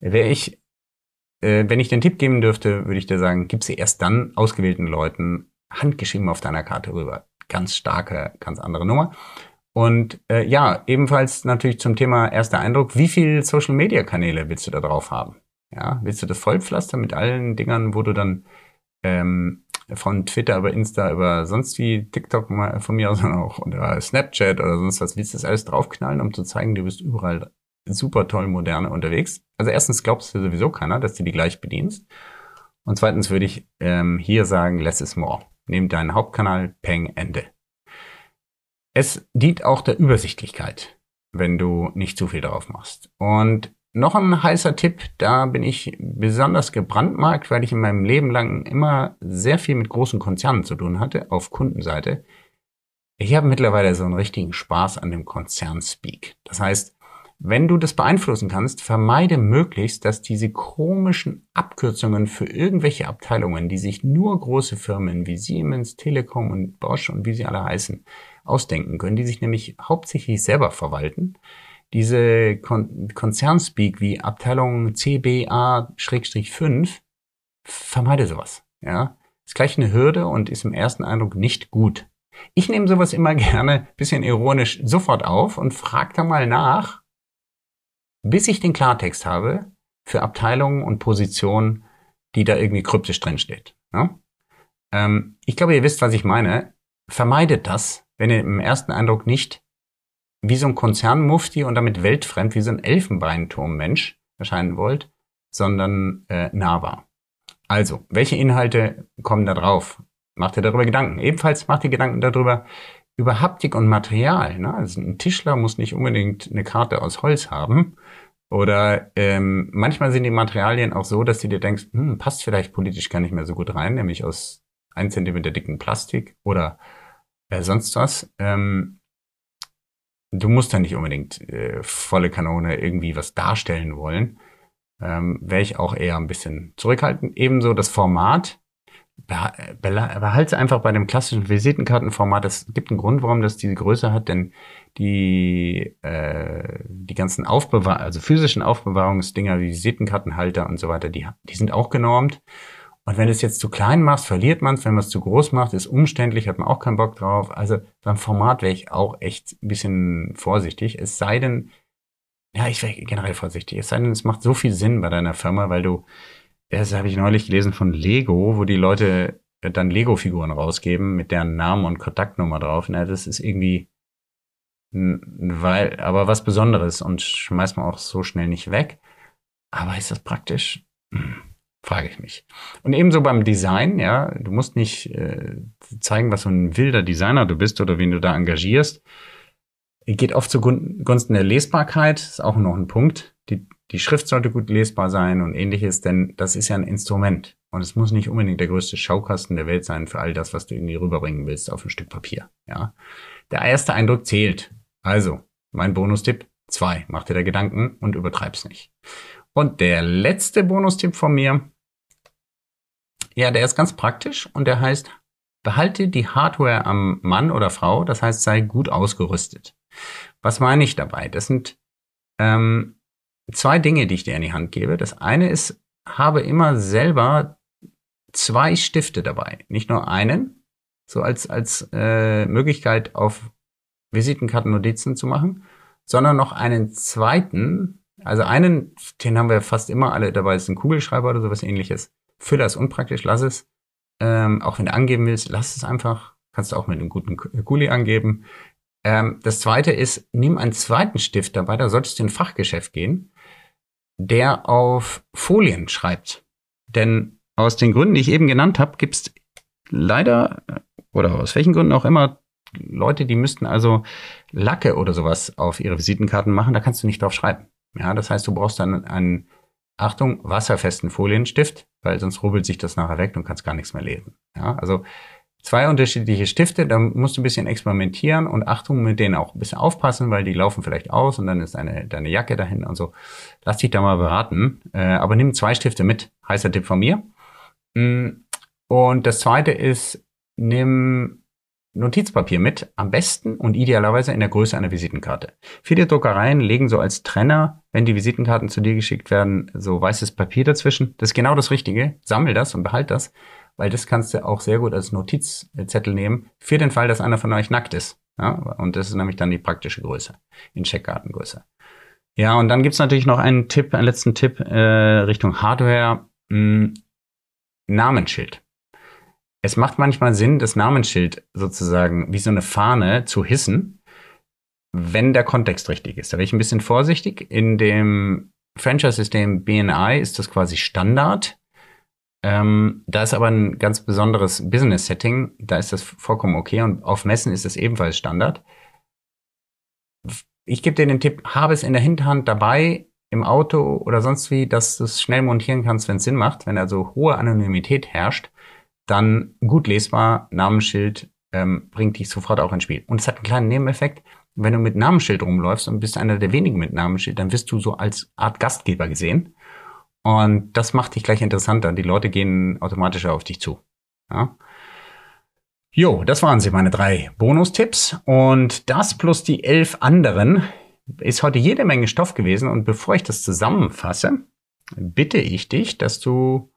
Wäre ich, äh, wenn ich den Tipp geben dürfte, würde ich dir sagen, gib sie erst dann ausgewählten Leuten handgeschrieben auf deiner Karte rüber. Ganz starke, ganz andere Nummer. Und äh, ja, ebenfalls natürlich zum Thema erster Eindruck, wie viel Social Media Kanäle willst du da drauf haben? Ja, willst du das vollpflastern mit allen Dingern, wo du dann ähm, von Twitter über Insta über sonst wie TikTok von mir aus <laughs> auch oder Snapchat oder sonst was, willst du das alles draufknallen, um zu zeigen, du bist überall super toll moderne unterwegs. Also erstens glaubst du sowieso keiner, dass du die gleich bedienst. Und zweitens würde ich ähm, hier sagen, less is more. Nimm deinen Hauptkanal, Peng, Ende. Es dient auch der Übersichtlichkeit, wenn du nicht zu viel drauf machst. Und noch ein heißer Tipp, da bin ich besonders gebrandmarkt, weil ich in meinem Leben lang immer sehr viel mit großen Konzernen zu tun hatte, auf Kundenseite. Ich habe mittlerweile so einen richtigen Spaß an dem Konzernspeak. Das heißt, wenn du das beeinflussen kannst, vermeide möglichst, dass diese komischen Abkürzungen für irgendwelche Abteilungen, die sich nur große Firmen wie Siemens, Telekom und Bosch und wie sie alle heißen, ausdenken können, die sich nämlich hauptsächlich selber verwalten, diese Kon Konzernspeak wie Abteilung CBA-5 vermeide sowas. Ja, ist gleich eine Hürde und ist im ersten Eindruck nicht gut. Ich nehme sowas immer <laughs> gerne bisschen ironisch sofort auf und frage da mal nach, bis ich den Klartext habe für Abteilungen und Positionen, die da irgendwie kryptisch drin steht. Ja? Ähm, ich glaube, ihr wisst, was ich meine. Vermeidet das, wenn ihr im ersten Eindruck nicht wie so ein Konzernmufti und damit weltfremd, wie so ein Elfenbeinturm-Mensch erscheinen wollt, sondern äh, nah war. Also, welche Inhalte kommen da drauf? Macht ihr darüber Gedanken? Ebenfalls macht ihr Gedanken darüber, über Haptik und Material. Ne? Also ein Tischler muss nicht unbedingt eine Karte aus Holz haben. Oder ähm, manchmal sind die Materialien auch so, dass du dir denkst, hm, passt vielleicht politisch gar nicht mehr so gut rein, nämlich aus ein Zentimeter dicken Plastik oder äh, sonst was. Ähm, du musst da nicht unbedingt äh, volle Kanone irgendwie was darstellen wollen. Ähm, Wäre ich auch eher ein bisschen zurückhaltend. Ebenso das Format. Behalte einfach bei dem klassischen Visitenkartenformat. Es gibt einen Grund, warum das diese Größe hat, denn die, äh, die ganzen Aufbewahr also physischen Aufbewahrungsdinger, wie Visitenkartenhalter und so weiter, die, die sind auch genormt. Und wenn du es jetzt zu klein machst, verliert man es. Wenn man es zu groß macht, ist umständlich, hat man auch keinen Bock drauf. Also beim Format wäre ich auch echt ein bisschen vorsichtig. Es sei denn, ja, ich wäre generell vorsichtig. Es sei denn, es macht so viel Sinn bei deiner Firma, weil du, das habe ich neulich gelesen von Lego, wo die Leute dann Lego-Figuren rausgeben mit deren Namen und Kontaktnummer drauf. Na, das ist irgendwie, weil, aber was Besonderes und schmeißt man auch so schnell nicht weg. Aber ist das praktisch? Hm frage ich mich. Und ebenso beim Design, ja, du musst nicht äh, zeigen, was so ein wilder Designer du bist oder wen du da engagierst. Geht oft zugunsten der Lesbarkeit, ist auch noch ein Punkt. Die, die Schrift sollte gut lesbar sein und ähnliches, denn das ist ja ein Instrument. Und es muss nicht unbedingt der größte Schaukasten der Welt sein für all das, was du irgendwie rüberbringen willst auf ein Stück Papier. Ja. Der erste Eindruck zählt. Also, mein Bonustipp, zwei. Mach dir da Gedanken und übertreib's nicht. Und der letzte Bonustipp von mir, ja, der ist ganz praktisch und der heißt, behalte die Hardware am Mann oder Frau, das heißt, sei gut ausgerüstet. Was meine ich dabei? Das sind ähm, zwei Dinge, die ich dir in die Hand gebe. Das eine ist, habe immer selber zwei Stifte dabei, nicht nur einen, so als, als äh, Möglichkeit auf Visitenkarten Notizen zu machen, sondern noch einen zweiten, also einen, den haben wir fast immer alle dabei, ist ein Kugelschreiber oder sowas ähnliches. Füller ist unpraktisch, lass es. Ähm, auch wenn du angeben willst, lass es einfach. Kannst du auch mit einem guten Kuli angeben. Ähm, das zweite ist, nimm einen zweiten Stift dabei, da solltest du in ein Fachgeschäft gehen, der auf Folien schreibt. Denn aus den Gründen, die ich eben genannt habe, gibt es leider, oder aus welchen Gründen auch immer, Leute, die müssten also Lacke oder sowas auf ihre Visitenkarten machen, da kannst du nicht drauf schreiben. Ja, das heißt, du brauchst dann einen Achtung, wasserfesten Folienstift, weil sonst rubbelt sich das nachher weg und kannst gar nichts mehr lesen. Ja, also zwei unterschiedliche Stifte, da musst du ein bisschen experimentieren und Achtung, mit denen auch ein bisschen aufpassen, weil die laufen vielleicht aus und dann ist deine, deine Jacke dahin und so. Lass dich da mal beraten. Äh, aber nimm zwei Stifte mit, heißer Tipp von mir. Mm, und das zweite ist, nimm Notizpapier mit, am besten und idealerweise in der Größe einer Visitenkarte. Viele Druckereien legen so als Trenner, wenn die Visitenkarten zu dir geschickt werden, so weißes Papier dazwischen. Das ist genau das Richtige. Sammel das und behalt das, weil das kannst du auch sehr gut als Notizzettel nehmen, für den Fall, dass einer von euch nackt ist. Ja, und das ist nämlich dann die praktische Größe, in Checkkartengröße. Ja, und dann gibt's natürlich noch einen Tipp, einen letzten Tipp äh, Richtung Hardware. Mh, hm, Namensschild. Es macht manchmal Sinn, das Namensschild sozusagen wie so eine Fahne zu hissen, wenn der Kontext richtig ist. Da bin ich ein bisschen vorsichtig. In dem Franchise-System BNI ist das quasi Standard. Ähm, da ist aber ein ganz besonderes Business-Setting. Da ist das vollkommen okay und auf Messen ist es ebenfalls Standard. Ich gebe dir den Tipp, habe es in der Hinterhand dabei, im Auto oder sonst wie, dass du es schnell montieren kannst, wenn es Sinn macht, wenn also hohe Anonymität herrscht dann gut lesbar, Namensschild ähm, bringt dich sofort auch ins Spiel. Und es hat einen kleinen Nebeneffekt. Wenn du mit Namensschild rumläufst und bist einer der wenigen mit Namensschild, dann wirst du so als Art Gastgeber gesehen. Und das macht dich gleich interessanter. Die Leute gehen automatischer auf dich zu. Ja? Jo, das waren sie, meine drei Bonustipps. Und das plus die elf anderen ist heute jede Menge Stoff gewesen. Und bevor ich das zusammenfasse, bitte ich dich, dass du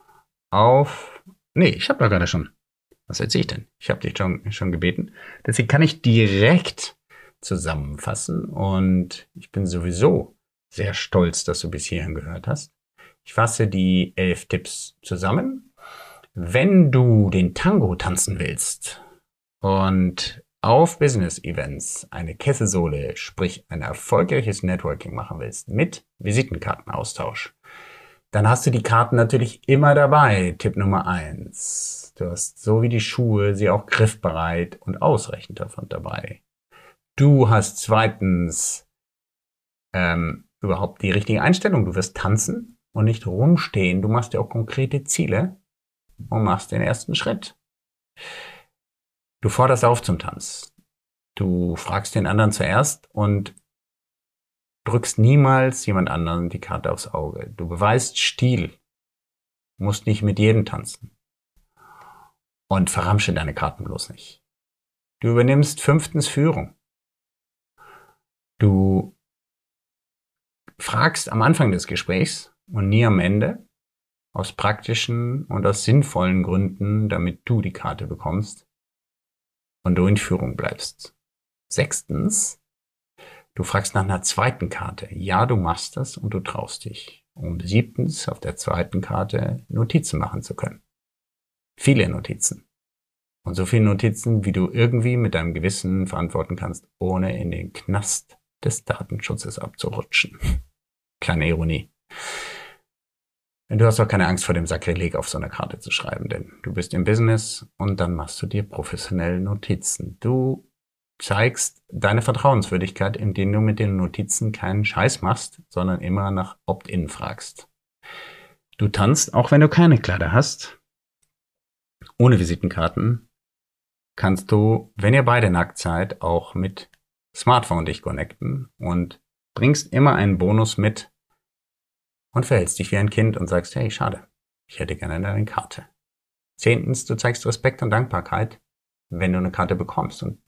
auf Nee, ich habe da gerade schon. Was erzähle ich denn? Ich habe dich schon, schon gebeten. Deswegen kann ich direkt zusammenfassen und ich bin sowieso sehr stolz, dass du bis hierhin gehört hast. Ich fasse die elf Tipps zusammen. Wenn du den Tango tanzen willst und auf Business-Events eine Kesselsohle, sprich ein erfolgreiches Networking machen willst mit Visitenkartenaustausch, dann hast du die Karten natürlich immer dabei. Tipp Nummer eins. Du hast so wie die Schuhe sie auch griffbereit und ausreichend davon dabei. Du hast zweitens ähm, überhaupt die richtige Einstellung. Du wirst tanzen und nicht rumstehen. Du machst dir auch konkrete Ziele und machst den ersten Schritt. Du forderst auf zum Tanz. Du fragst den anderen zuerst und drückst niemals jemand anderen die Karte aufs Auge. Du beweist Stil. Musst nicht mit jedem tanzen. Und verramsche deine Karten bloß nicht. Du übernimmst fünftens Führung. Du fragst am Anfang des Gesprächs und nie am Ende aus praktischen und aus sinnvollen Gründen, damit du die Karte bekommst und du in Führung bleibst. Sechstens, du fragst nach einer zweiten Karte. Ja, du machst das und du traust dich. Um siebtens auf der zweiten Karte Notizen machen zu können. Viele Notizen. Und so viele Notizen, wie du irgendwie mit deinem Gewissen verantworten kannst, ohne in den Knast des Datenschutzes abzurutschen. <laughs> Kleine Ironie. Du hast auch keine Angst vor dem Sakrileg auf so einer Karte zu schreiben, denn du bist im Business und dann machst du dir professionelle Notizen. Du zeigst deine Vertrauenswürdigkeit, indem du mit den Notizen keinen Scheiß machst, sondern immer nach Opt-in fragst. Du tanzt, auch wenn du keine Kleider hast, ohne Visitenkarten, kannst du, wenn ihr beide nackt seid, auch mit Smartphone dich connecten und bringst immer einen Bonus mit und verhältst dich wie ein Kind und sagst, hey, schade, ich hätte gerne deine Karte. Zehntens, du zeigst Respekt und Dankbarkeit, wenn du eine Karte bekommst und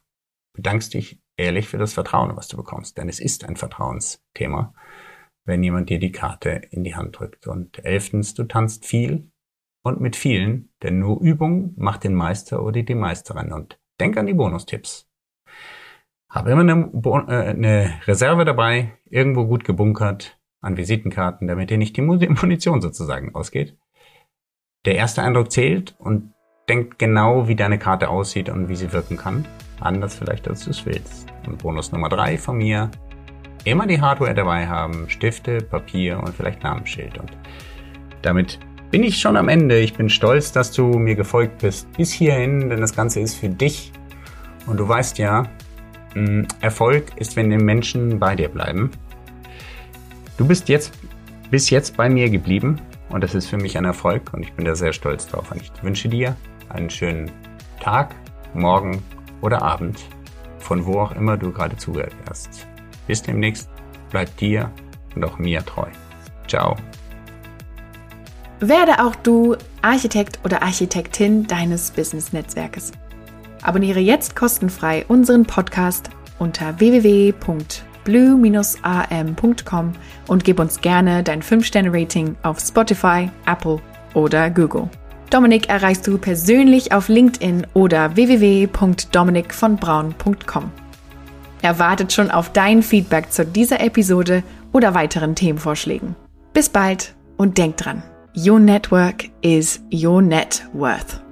bedankst dich ehrlich für das Vertrauen, was du bekommst. Denn es ist ein Vertrauensthema, wenn jemand dir die Karte in die Hand drückt. Und elftens, du tanzt viel und mit vielen, denn nur Übung macht den Meister oder die Meisterin. Und denk an die Bonustipps. Habe immer eine, äh, eine Reserve dabei, irgendwo gut gebunkert an Visitenkarten, damit dir nicht die Munition sozusagen ausgeht. Der erste Eindruck zählt und denk genau, wie deine Karte aussieht und wie sie wirken kann. Anders vielleicht, als du es willst. Und Bonus Nummer drei von mir. Immer die Hardware dabei haben. Stifte, Papier und vielleicht Namensschild. Und damit bin ich schon am Ende. Ich bin stolz, dass du mir gefolgt bist bis hierhin, denn das Ganze ist für dich. Und du weißt ja, mm, Erfolg ist, wenn die Menschen bei dir bleiben. Du bist jetzt bis jetzt bei mir geblieben und das ist für mich ein Erfolg und ich bin da sehr stolz drauf. Und ich wünsche dir einen schönen Tag, Morgen oder Abend, von wo auch immer du gerade zugehört hast. Bis demnächst, bleib dir und auch mir treu. Ciao. Werde auch du Architekt oder Architektin deines Business-Netzwerkes. Abonniere jetzt kostenfrei unseren Podcast unter www.blue-am.com und gib uns gerne dein 5-Sterne-Rating auf Spotify, Apple oder Google. Dominik erreichst du persönlich auf LinkedIn oder www.dominikvonbraun.com. Er wartet schon auf dein Feedback zu dieser Episode oder weiteren Themenvorschlägen. Bis bald und denk dran, your network is your net worth.